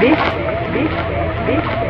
this, this, this.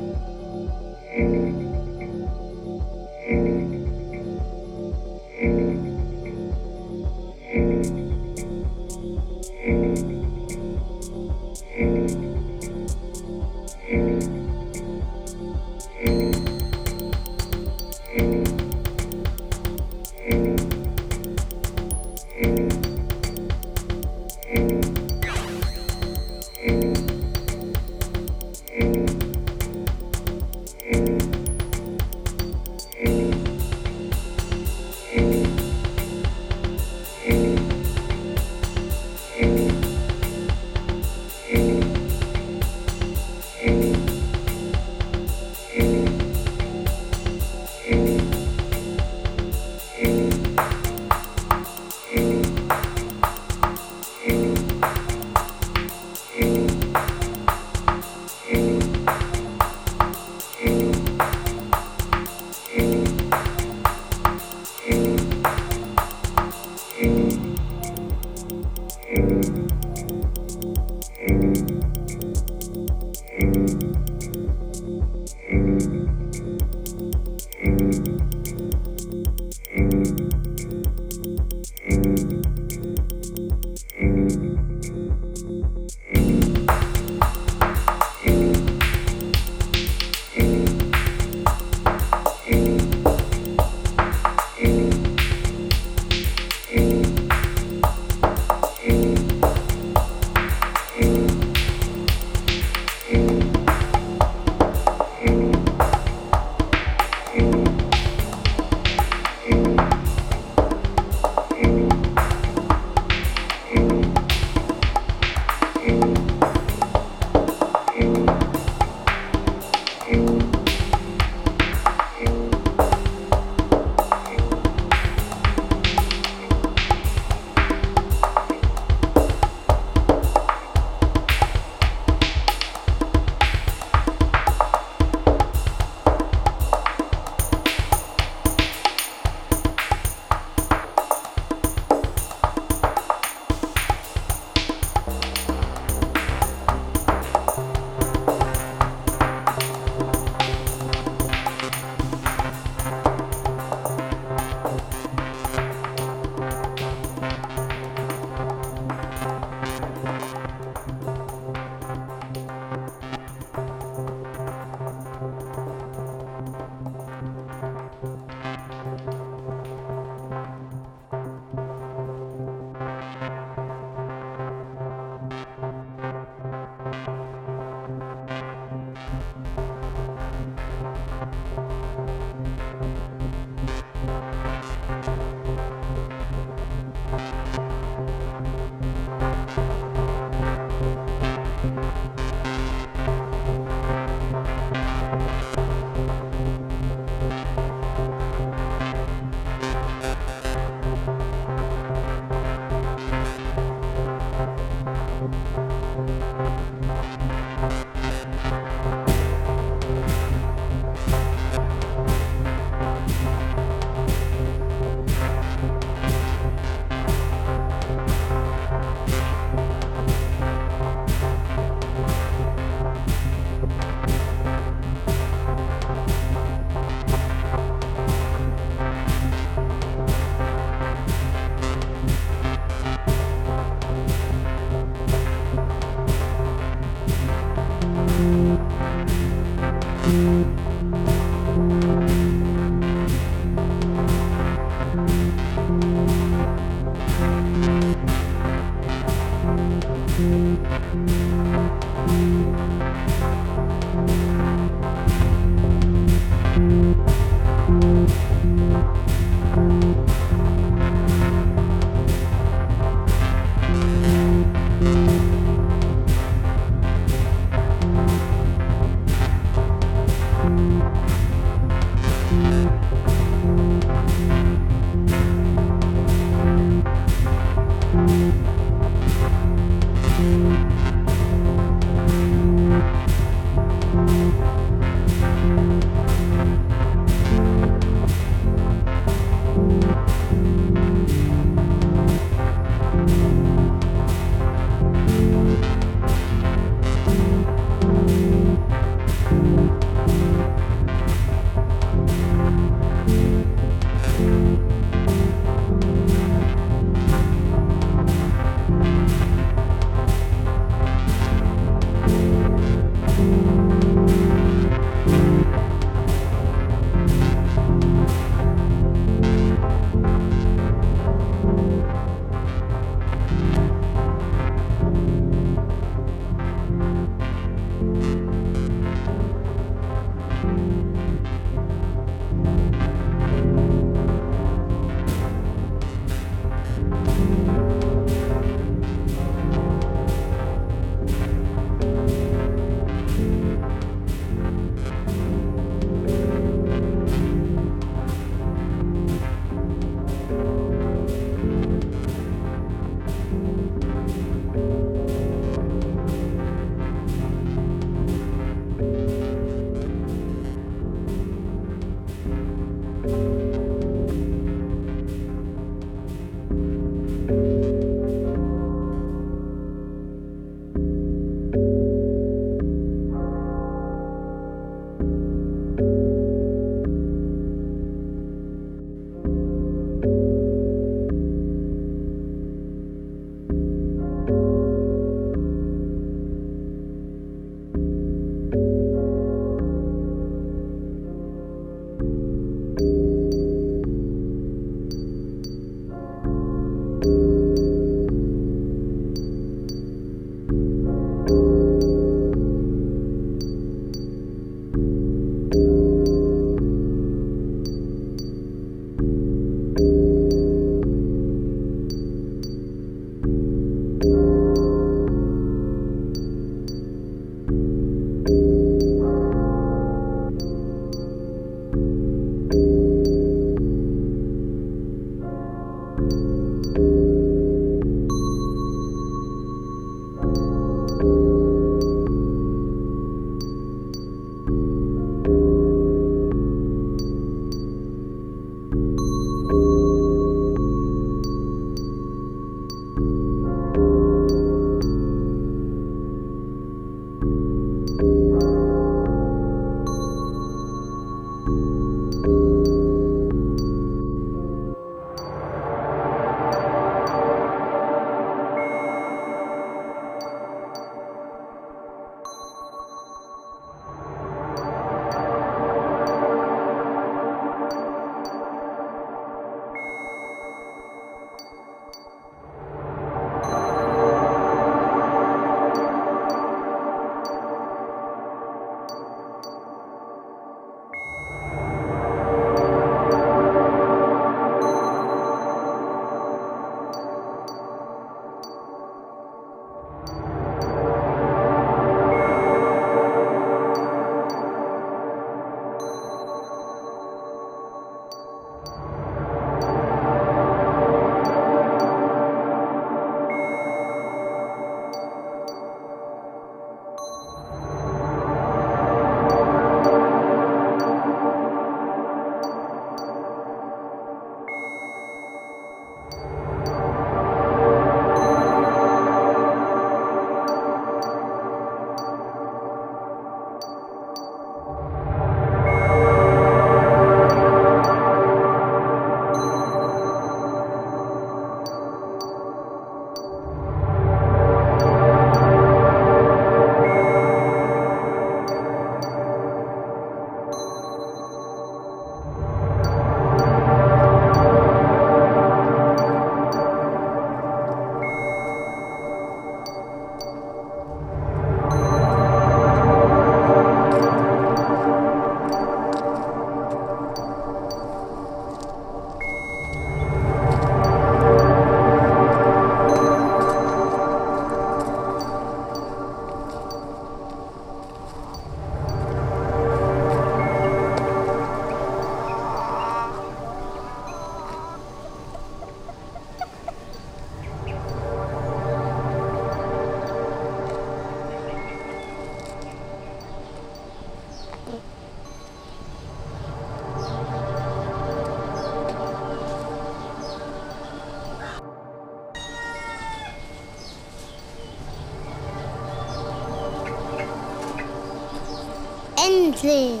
Endlich!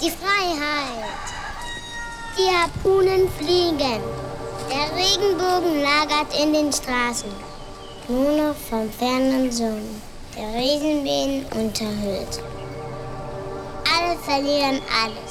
Die Freiheit! Die Harpunen fliegen. Der Regenbogen lagert in den Straßen. Nur noch vom fernen Sohn, der Riesenbienen unterhüllt. Alle verlieren alles.